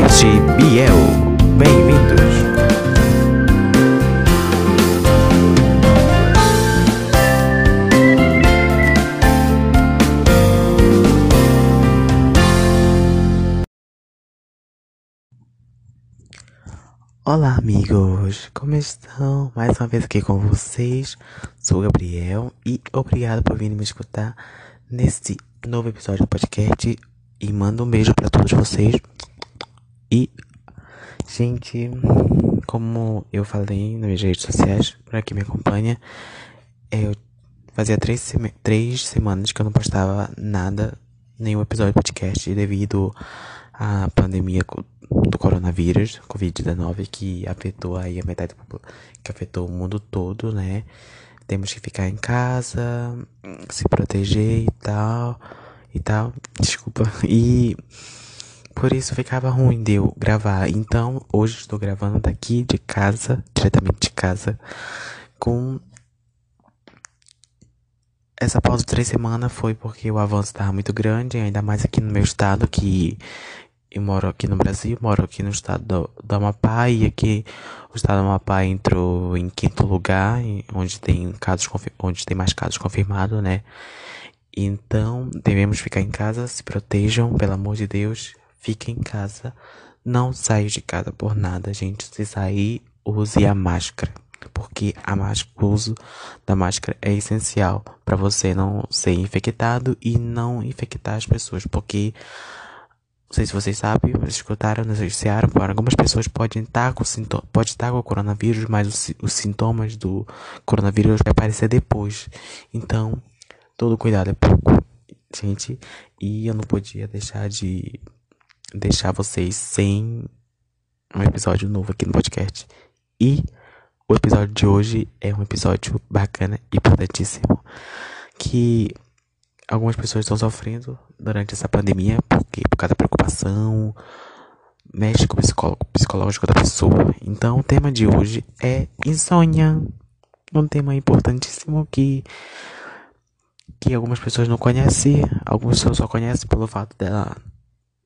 podcast Biel. Bem-vindos. Olá, amigos! Como estão? Mais uma vez aqui com vocês. Sou Gabriel e obrigado por vir me escutar neste novo episódio do podcast. E mando um beijo para todos vocês. Gente, como eu falei nas redes sociais, para quem me acompanha, eu fazia três, três semanas que eu não postava nada, nenhum episódio do podcast, devido à pandemia do coronavírus, Covid-19, que afetou aí a metade do que afetou o mundo todo, né? Temos que ficar em casa, se proteger e tal, e tal, desculpa. E por isso ficava ruim de eu gravar. Então, hoje estou gravando daqui de casa, diretamente de casa, com. Essa pausa de três semanas foi porque o avanço estava muito grande, ainda mais aqui no meu estado, que eu moro aqui no Brasil, moro aqui no estado do, do Amapá, e aqui o estado do Amapá entrou em quinto lugar, onde tem casos onde tem mais casos confirmados, né? Então, devemos ficar em casa, se protejam, pelo amor de Deus, fique em casa. Não saia de casa por nada, gente. Se sair, use a máscara. Porque a máscara, o uso da máscara é essencial para você não ser infectado e não infectar as pessoas. Porque, não sei se vocês sabem, escutaram, noticiaram, algumas pessoas podem estar com, pode estar com o coronavírus, mas os, os sintomas do coronavírus vai aparecer depois. Então, todo cuidado é pouco, gente. E eu não podia deixar de deixar vocês sem um episódio novo aqui no podcast. E o episódio de hoje é um episódio bacana e importantíssimo que algumas pessoas estão sofrendo durante essa pandemia porque por causa da preocupação mexe com o psicólogo, psicológico da pessoa. Então o tema de hoje é insônia. Um tema importantíssimo que que algumas pessoas não conhecem, algumas pessoas só conhecem pelo fato dela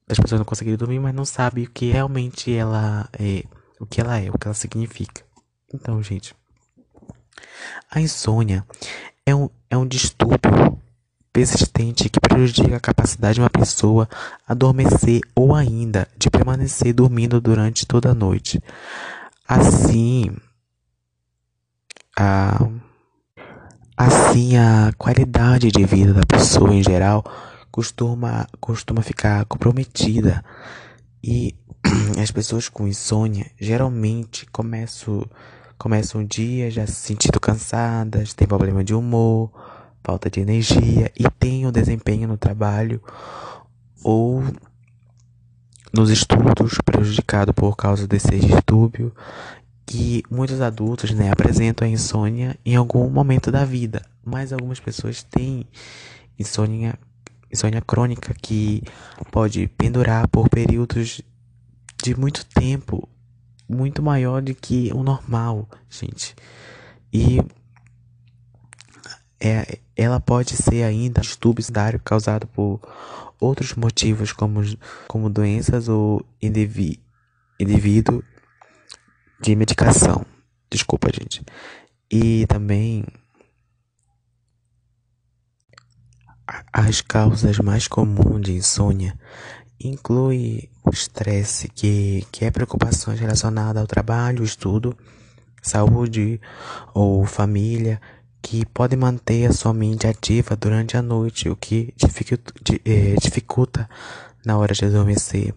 das pessoas não conseguirem dormir, mas não sabe o que realmente ela é, o que ela é, o que ela significa. Então, gente, a insônia é um, é um distúrbio persistente que prejudica a capacidade de uma pessoa adormecer ou ainda de permanecer dormindo durante toda a noite. Assim, a, assim a qualidade de vida da pessoa em geral costuma, costuma ficar comprometida. E as pessoas com insônia geralmente começam, começam o dia já se sentindo cansadas, têm problema de humor, falta de energia e tem o desempenho no trabalho ou nos estudos prejudicado por causa desse distúrbio que muitos adultos né, apresentam a insônia em algum momento da vida, mas algumas pessoas têm insônia insônia crônica que pode pendurar por períodos de muito tempo, muito maior do que o normal, gente. E é, ela pode ser ainda distúrbio secundário causado por outros motivos como, como doenças ou indiví, indivíduo de medicação. Desculpa, gente. E também As causas mais comuns de insônia incluem o estresse, que, que é preocupações relacionadas ao trabalho, estudo, saúde ou família, que pode manter a sua mente ativa durante a noite, o que dificulta, é, dificulta na hora de adormecer.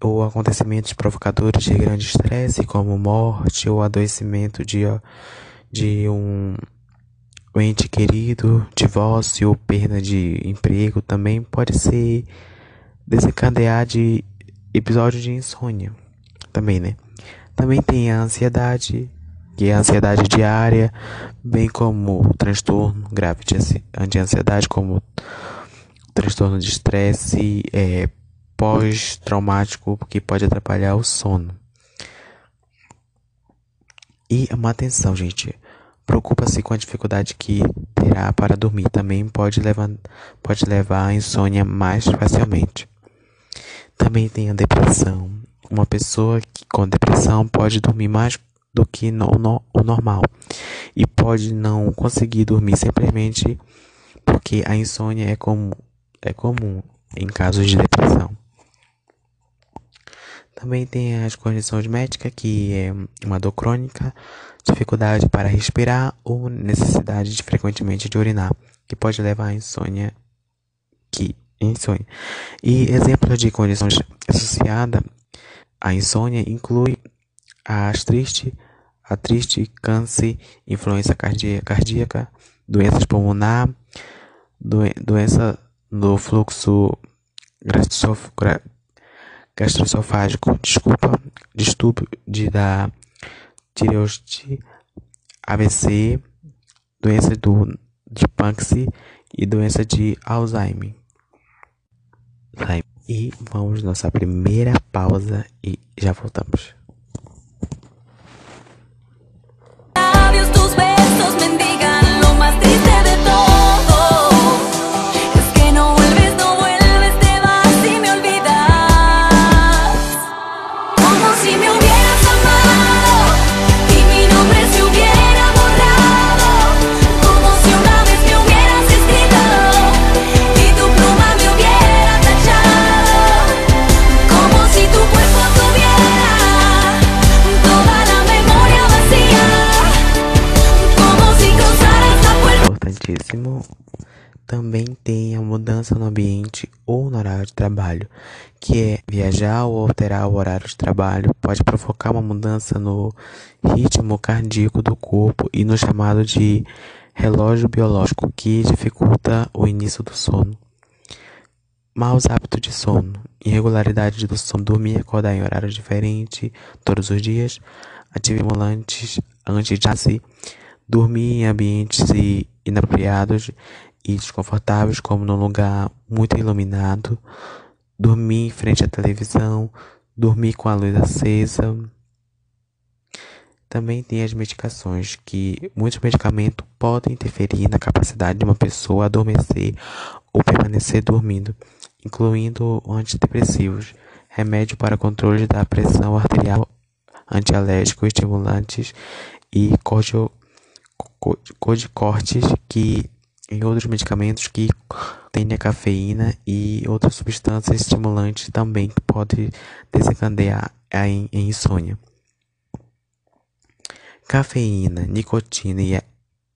Ou acontecimentos provocadores de grande estresse, como morte ou adoecimento de, de um o ente querido, divórcio ou perda de emprego também pode ser desencadear de episódio de insônia. Também, né? Também tem a ansiedade, que é a ansiedade diária, bem como o transtorno grave de ansiedade, como transtorno de estresse é, pós-traumático, que pode atrapalhar o sono. E uma atenção, gente. Preocupa-se com a dificuldade que terá para dormir. Também pode levar, pode levar à insônia mais facilmente. Também tem a depressão, uma pessoa que, com depressão pode dormir mais do que no, no, o normal e pode não conseguir dormir simplesmente porque a insônia é comum, é comum em casos de depressão. Também tem as condições médicas, que é uma dor crônica, dificuldade para respirar ou necessidade de frequentemente de urinar, que pode levar à insônia, que insônia. E exemplos de condições associadas à insônia inclui a triste, a triste câncer, influência cardíaca, doenças pulmonar, doença do fluxo gastroesofágico, desculpa, distúrbio de, da tireoide, AVC, doença do, de Banksy e doença de Alzheimer. E vamos nossa primeira pausa e já voltamos. Também tem a mudança no ambiente ou no horário de trabalho, que é viajar ou alterar o horário de trabalho, pode provocar uma mudança no ritmo cardíaco do corpo e no chamado de relógio biológico, que dificulta o início do sono. Maus hábitos de sono, irregularidade do sono, dormir e acordar em horário diferente todos os dias, atimulantes antes de dormir em ambientes inapropriados e desconfortáveis, como num lugar muito iluminado, dormir em frente à televisão, dormir com a luz acesa. Também tem as medicações, que muitos medicamentos podem interferir na capacidade de uma pessoa adormecer ou permanecer dormindo, incluindo antidepressivos, remédio para controle da pressão arterial, antialérgico, estimulantes e corticoides que em outros medicamentos que têm a cafeína e outras substâncias estimulantes também que podem desencadear a insônia. Cafeína, nicotina e,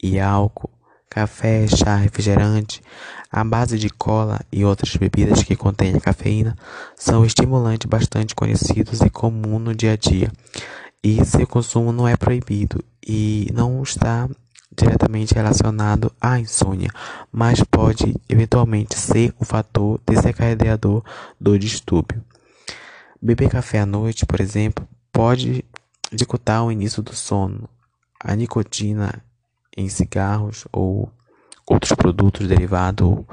e álcool, café, chá, refrigerante, a base de cola e outras bebidas que contêm cafeína são estimulantes bastante conhecidos e comuns no dia a dia. E seu consumo não é proibido e não está diretamente relacionado à insônia, mas pode eventualmente ser um fator desencadeador do distúrbio. Beber café à noite, por exemplo, pode dificultar o início do sono. A nicotina em cigarros ou outros produtos derivados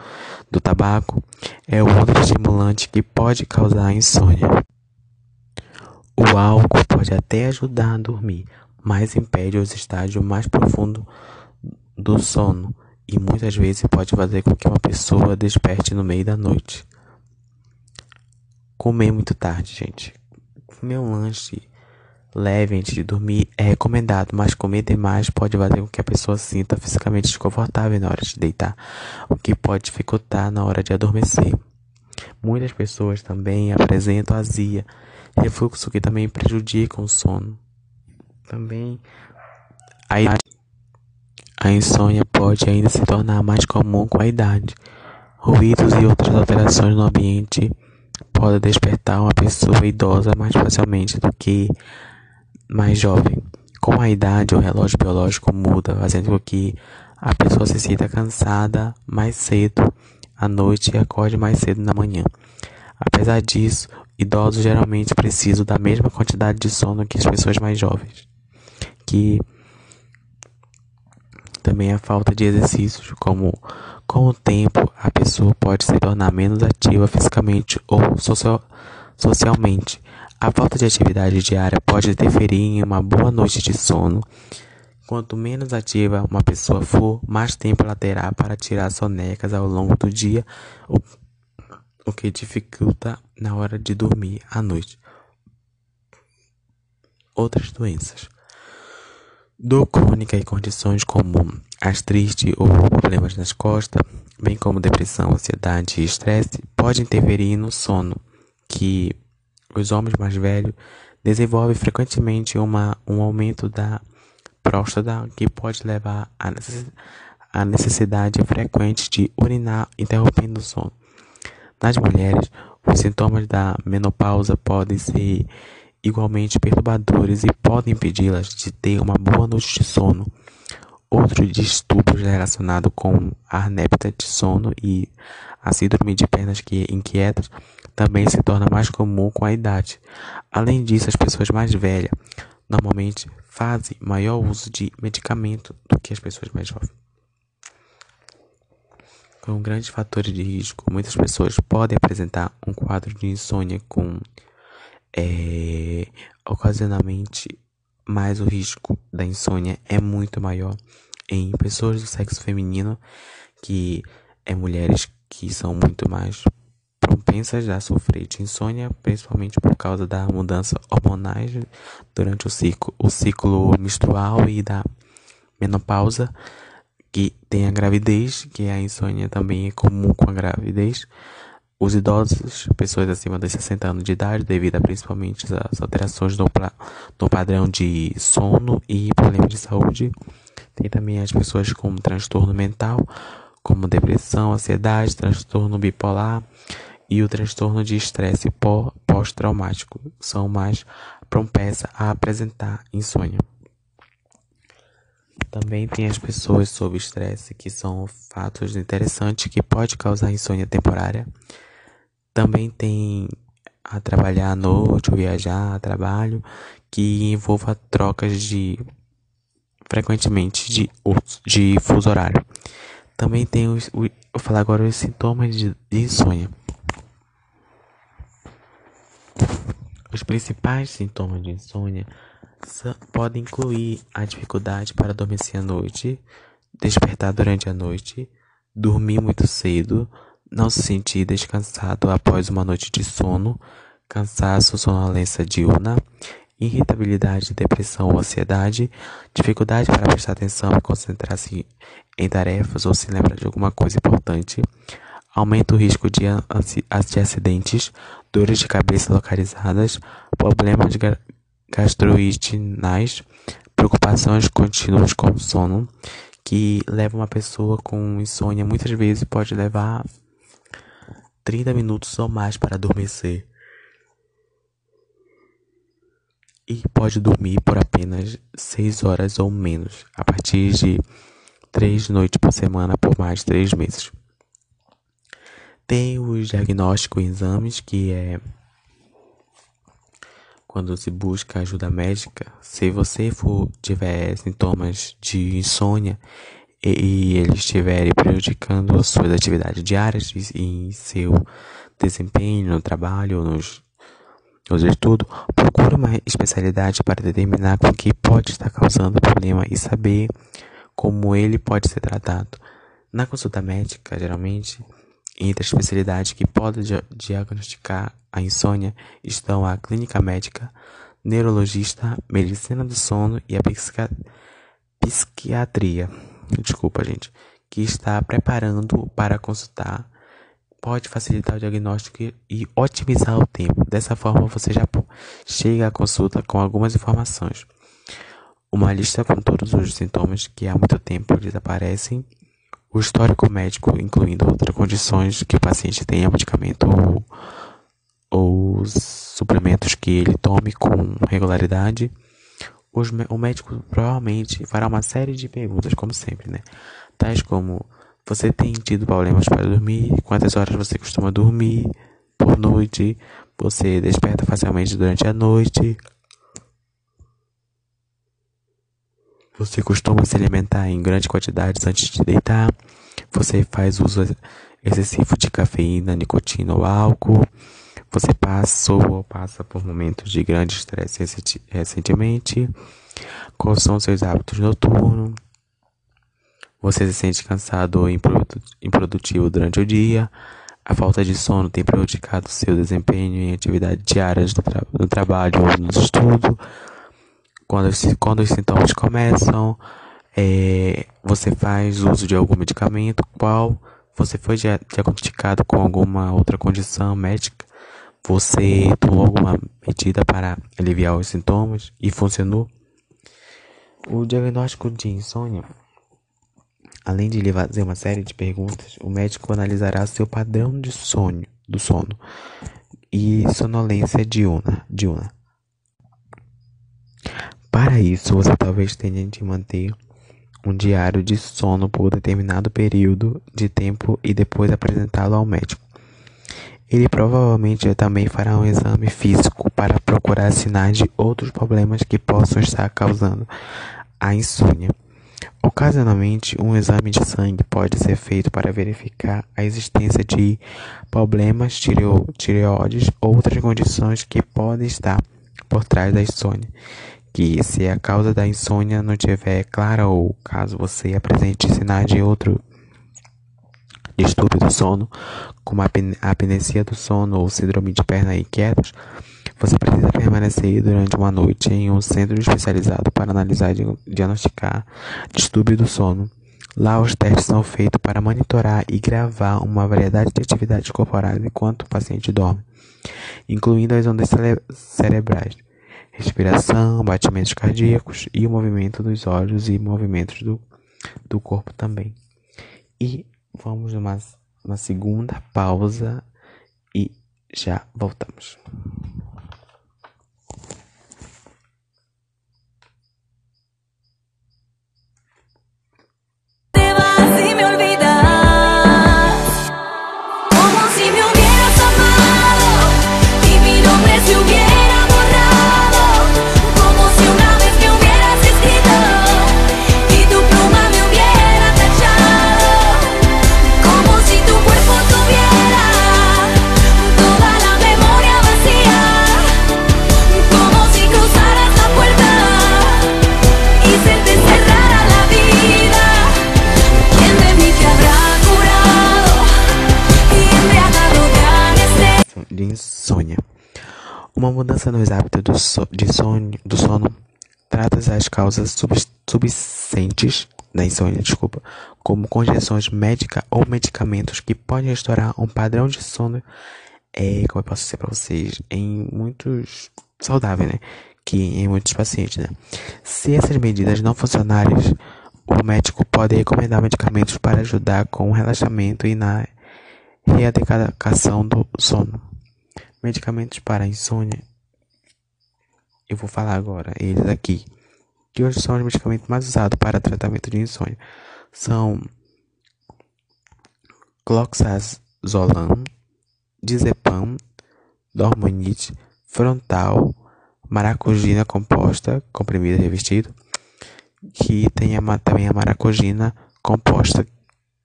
do tabaco é outro estimulante que pode causar insônia. O álcool pode até ajudar a dormir, mas impede os estágios mais profundos do sono e muitas vezes pode fazer com que uma pessoa desperte no meio da noite. Comer muito tarde, gente. Comer um lanche leve antes de dormir é recomendado, mas comer demais pode fazer com que a pessoa sinta fisicamente desconfortável na hora de deitar, o que pode dificultar na hora de adormecer. Muitas pessoas também apresentam azia, refluxo que também prejudica o sono. Também a a insônia pode ainda se tornar mais comum com a idade. Ruídos e outras alterações no ambiente podem despertar uma pessoa idosa mais facilmente do que mais jovem. Com a idade, o relógio biológico muda, fazendo com que a pessoa se sinta cansada mais cedo à noite e acorde mais cedo na manhã. Apesar disso, idosos geralmente precisam da mesma quantidade de sono que as pessoas mais jovens, que também a falta de exercícios, como com o tempo a pessoa pode se tornar menos ativa fisicamente ou social, socialmente. A falta de atividade diária pode interferir em uma boa noite de sono. Quanto menos ativa uma pessoa for, mais tempo ela terá para tirar sonecas ao longo do dia, o, o que dificulta na hora de dormir à noite. outras doenças. Dor crônica e condições como artrite ou problemas nas costas, bem como depressão, ansiedade e estresse, podem interferir no sono, que os homens mais velhos desenvolvem frequentemente uma, um aumento da próstata que pode levar à necessidade frequente de urinar, interrompendo o sono. Nas mulheres, os sintomas da menopausa podem ser igualmente perturbadores e podem impedi-las de ter uma boa noite de sono. Outros distúrbios relacionados com a anépsia de sono e a síndrome de pernas que inquietas também se torna mais comum com a idade. Além disso, as pessoas mais velhas normalmente fazem maior uso de medicamento do que as pessoas mais jovens. Com grandes fatores de risco, muitas pessoas podem apresentar um quadro de insônia com é, ocasionalmente, mas o risco da insônia é muito maior em pessoas do sexo feminino, que é mulheres que são muito mais propensas a sofrer de insônia, principalmente por causa da mudança hormonais durante o ciclo, o ciclo menstrual e da menopausa, que tem a gravidez, que a insônia também é comum com a gravidez. Os idosos, pessoas acima de 60 anos de idade, devido a principalmente às alterações no, no padrão de sono e problemas de saúde. Tem também as pessoas com transtorno mental, como depressão, ansiedade, transtorno bipolar e o transtorno de estresse pós-traumático. São mais propensas a apresentar insônia. Também tem as pessoas sob estresse, que são fatos interessantes que pode causar insônia temporária. Também tem a trabalhar à noite ou viajar a trabalho que envolva trocas de frequentemente de, de fuso horário. Também tem os, vou falar agora os sintomas de, de insônia. Os principais sintomas de insônia podem incluir a dificuldade para adormecer à noite, despertar durante a noite, dormir muito cedo, não se sentir descansado após uma noite de sono, cansaço, sonolência diurna, irritabilidade, depressão ou ansiedade, dificuldade para prestar atenção e concentrar-se em tarefas ou se lembrar de alguma coisa importante, aumenta o risco de, de acidentes, dores de cabeça localizadas, problemas gastrointestinais, preocupações contínuas com o sono, que leva uma pessoa com insônia muitas vezes pode levar 30 minutos ou mais para adormecer. E pode dormir por apenas 6 horas ou menos, a partir de 3 noites por semana por mais de 3 meses. Tem os diagnósticos e exames, que é quando se busca ajuda médica. Se você for tiver sintomas de insônia e, e eles estiverem prejudicando as suas atividades diárias e, e seu desempenho no trabalho nos, nos estudos, procure uma especialidade para determinar o que pode estar causando o problema e saber como ele pode ser tratado. Na consulta médica, geralmente, entre as especialidades que podem diagnosticar a insônia estão a clínica médica, neurologista, medicina do sono e a psiquiatria. Desculpa, gente. Que está preparando para consultar. Pode facilitar o diagnóstico e otimizar o tempo. Dessa forma, você já chega à consulta com algumas informações. Uma lista com todos os sintomas que há muito tempo desaparecem o histórico médico, incluindo outras condições que o paciente tenha, medicamento ou, ou os suplementos que ele tome com regularidade. Os, o médico provavelmente fará uma série de perguntas, como sempre, né? Tais como: você tem tido problemas para dormir? Quantas horas você costuma dormir por noite? Você desperta facilmente durante a noite? Você costuma se alimentar em grandes quantidades antes de deitar? Você faz uso excessivo de cafeína, nicotina ou álcool? Você passou ou passa por momentos de grande estresse recentemente? Quais são seus hábitos noturnos? Você se sente cansado ou improdutivo durante o dia? A falta de sono tem prejudicado seu desempenho em atividades diárias no, tra no trabalho ou no estudo? quando, quando os sintomas começam, é, você faz uso de algum medicamento, qual você foi diagnosticado com alguma outra condição médica, você tomou alguma medida para aliviar os sintomas e funcionou? O diagnóstico de insônia, além de lhe fazer uma série de perguntas, o médico analisará seu padrão de sono, do sono e sonolência diurna. diurna. Para isso, você talvez tenha de manter um diário de sono por determinado período de tempo e depois apresentá-lo ao médico. Ele provavelmente também fará um exame físico para procurar sinais de outros problemas que possam estar causando a insônia. Ocasionalmente, um exame de sangue pode ser feito para verificar a existência de problemas tireoides ou outras condições que podem estar por trás da insônia. Que se a causa da insônia não tiver clara ou caso você apresente sinais de outro distúrbio do sono, como a apneia do sono ou síndrome de perna inquietas, você precisa permanecer durante uma noite em um centro especializado para analisar e diagnosticar distúrbio do sono. Lá, os testes são feitos para monitorar e gravar uma variedade de atividades corporais enquanto o paciente dorme, incluindo as ondas cere cerebrais, respiração, batimentos cardíacos e o movimento dos olhos e movimentos do, do corpo também. E vamos numa uma segunda pausa e já voltamos. Uma mudança nos hábitos so de sono, do sono trata as causas sub subsistentes da insônia, desculpa, como conjeções médicas ou medicamentos que podem restaurar um padrão de sono, é, como eu posso dizer para vocês, em muitos saudáveis, né? Que em muitos pacientes, né? Se essas medidas não funcionarem, o médico pode recomendar medicamentos para ajudar com o relaxamento e na readequação do sono. Medicamentos para insônia. Eu vou falar agora eles aqui. Que hoje são os medicamentos mais usados para tratamento de insônia. São cloxazolam, dizepam, dormonite, frontal, maracugina composta, comprimida revestido, que tem a, também a maracugina composta,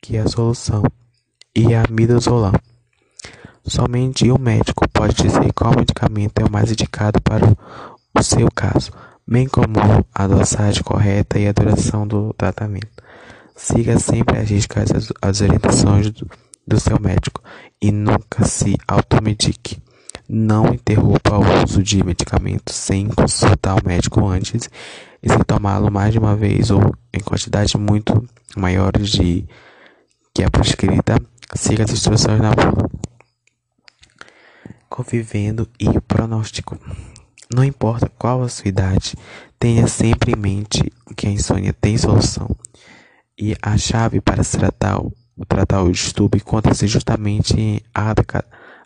que é a solução, e a midazolam. Somente o médico pode dizer qual medicamento é o mais indicado para o seu caso, bem como a dosagem correta e a duração do tratamento. Siga sempre as dicas, as orientações do, do seu médico e nunca se automedique. Não interrompa o uso de medicamentos sem consultar o médico antes e sem tomá-lo mais de uma vez ou em quantidades muito maiores de que é prescrita. Siga as instruções na bula convivendo e o pronóstico. Não importa qual a sua idade, tenha sempre em mente que a insônia tem solução. E a chave para tratar, tratar o distúrbio encontra-se justamente em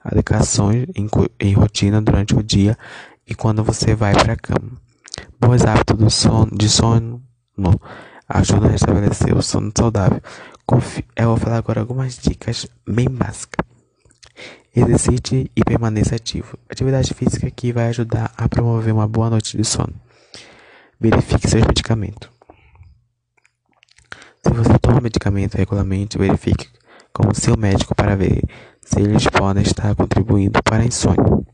adequações em, em rotina durante o dia e quando você vai para a cama. Bons hábitos do sono, de sono ajudam a restabelecer o sono saudável. Eu vou falar agora algumas dicas bem básicas. Exercite e permaneça ativo. Atividade física que vai ajudar a promover uma boa noite de sono. Verifique seus medicamentos. Se você toma medicamento regularmente, verifique com o seu médico para ver se eles podem estar contribuindo para a insônia.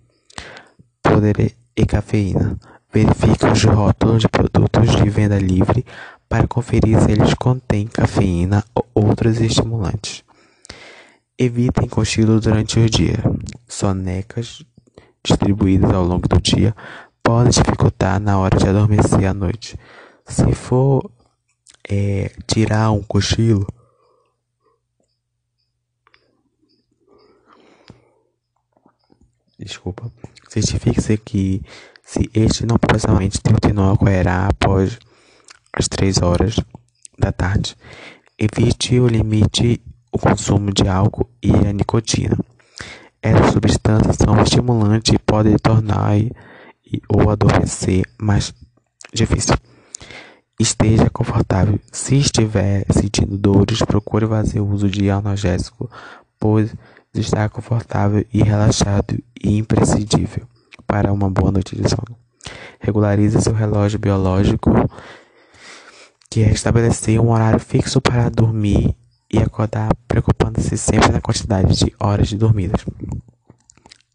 Poder e cafeína. Verifique os rótulos de produtos de venda livre para conferir se eles contêm cafeína ou outros estimulantes. Evitem cochilo durante o dia. Sonecas distribuídas ao longo do dia pode dificultar na hora de adormecer à noite. Se for é, tirar um cochilo, desculpa, certifique-se que se este não proximamente terminou ocorrerá após as 3 horas da tarde. Evite o limite o consumo de álcool e a nicotina. Essas substâncias são estimulantes e podem tornar ou adormecer mais difícil. Esteja confortável. Se estiver sentindo dores, procure fazer uso de analgésico, pois estar confortável e relaxado e imprescindível para uma boa noite de sono. Regularize seu relógio biológico, que é estabelecer um horário fixo para dormir e acordar, preocupando-se sempre na quantidade de horas de dormidas.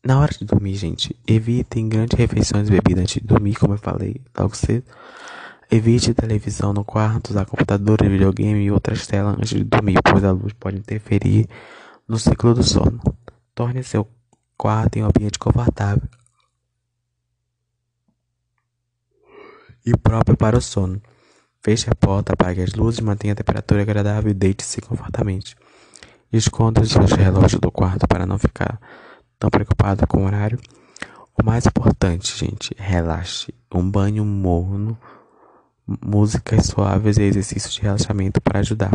Na hora de dormir, gente, evitem grandes refeições e bebidas antes de dormir, como eu falei logo cedo. Evite televisão no quarto, usar computador, videogame e outras telas antes de dormir, pois a luz pode interferir no ciclo do sono. Torne seu quarto em um ambiente confortável e próprio para o sono. Feche a porta, apague as luzes, mantenha a temperatura agradável e deite-se confortavelmente. Esconda os seus relógios do quarto para não ficar tão preocupado com o horário. O mais importante, gente, relaxe. Um banho morno, músicas suaves e exercícios de relaxamento para ajudar.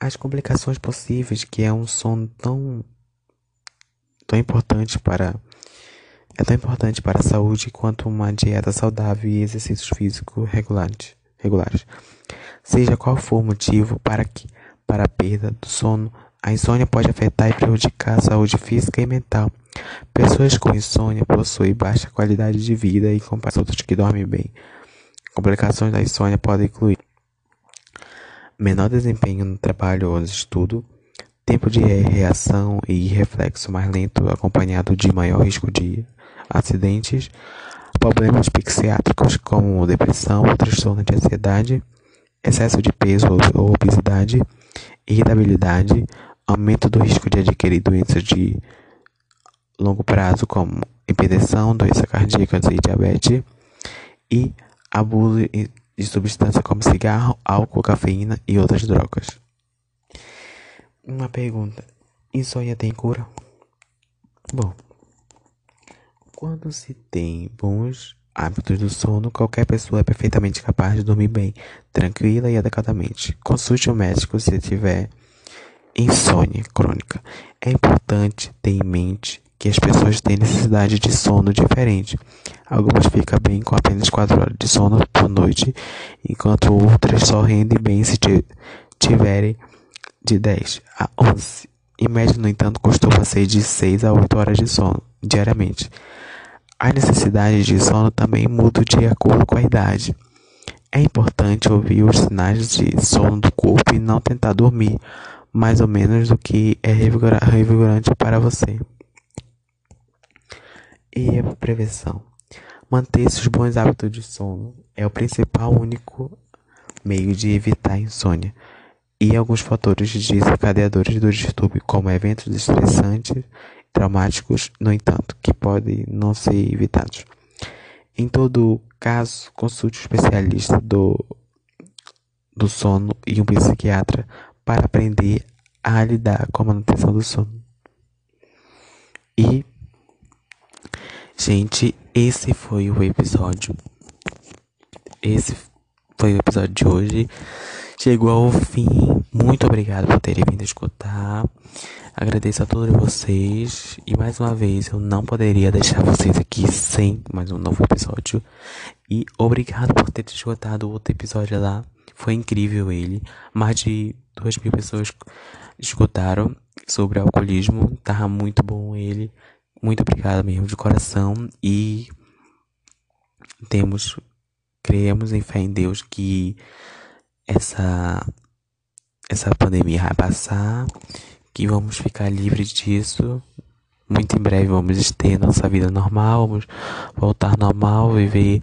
As complicações possíveis, que é um sono tão, tão importante para é tão importante para a saúde quanto uma dieta saudável e exercícios físicos regulares. Seja qual for o motivo para que para a perda do sono, a insônia pode afetar e prejudicar a saúde física e mental. Pessoas com insônia possuem baixa qualidade de vida e comparação outros que dormem bem. Complicações da insônia podem incluir menor desempenho no trabalho ou no estudo, tempo de reação e reflexo mais lento, acompanhado de maior risco de acidentes, problemas psiquiátricos como depressão, transtorno de ansiedade, excesso de peso ou obesidade, irritabilidade, aumento do risco de adquirir doenças de longo prazo como hipertensão, doença cardíaca e diabetes e abuso de substâncias como cigarro, álcool, cafeína e outras drogas. Uma pergunta: insônia tem cura? Bom, quando se tem bons hábitos do sono, qualquer pessoa é perfeitamente capaz de dormir bem, tranquila e adequadamente. Consulte o médico se tiver insônia crônica. É importante ter em mente que as pessoas têm necessidade de sono diferente. Algumas ficam bem com apenas 4 horas de sono por noite, enquanto outras só rendem bem se tiverem de 10 a 11. Em média, no entanto, costuma ser de 6 a 8 horas de sono diariamente. As necessidades de sono também mudam de acordo com a idade. É importante ouvir os sinais de sono do corpo e não tentar dormir mais ou menos do que é revigorante para você. E a prevenção. Manter esses bons hábitos de sono é o principal único meio de evitar a insônia e alguns fatores desencadeadores do distúrbio, como eventos estressantes traumáticos, no entanto, que podem não ser evitados. Em todo caso, consulte um especialista do, do sono e um psiquiatra para aprender a lidar com a manutenção do sono. E, gente, esse foi o episódio. Esse foi o episódio de hoje. Chegou ao fim. Muito obrigado por terem vindo escutar. Agradeço a todos vocês. E mais uma vez, eu não poderia deixar vocês aqui sem mais um novo episódio. E obrigado por ter escutado o outro episódio lá. Foi incrível ele. Mais de duas mil pessoas escutaram sobre alcoolismo. Tava muito bom ele. Muito obrigado mesmo, de coração. E temos, cremos em fé em Deus que essa essa pandemia vai passar que vamos ficar livres disso. Muito em breve vamos ter nossa vida normal, vamos voltar normal, viver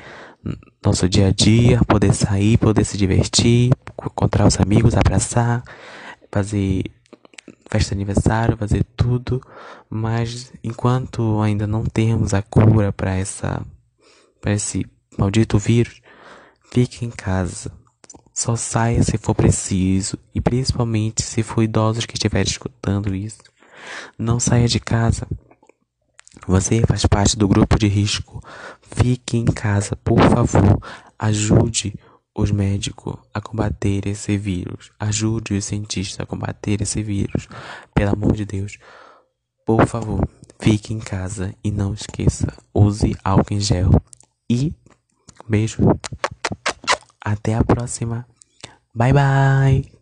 nosso dia a dia, poder sair, poder se divertir, encontrar os amigos, abraçar, fazer festa de aniversário, fazer tudo, mas enquanto ainda não temos a cura para essa para esse maldito vírus, fique em casa. Só saia se for preciso e principalmente se for idosos que estiverem escutando isso. Não saia de casa. Você faz parte do grupo de risco. Fique em casa, por favor. Ajude os médicos a combater esse vírus. Ajude os cientistas a combater esse vírus. Pelo amor de Deus. Por favor, fique em casa e não esqueça, use álcool em gel. E beijo. Até a próxima. Bye bye.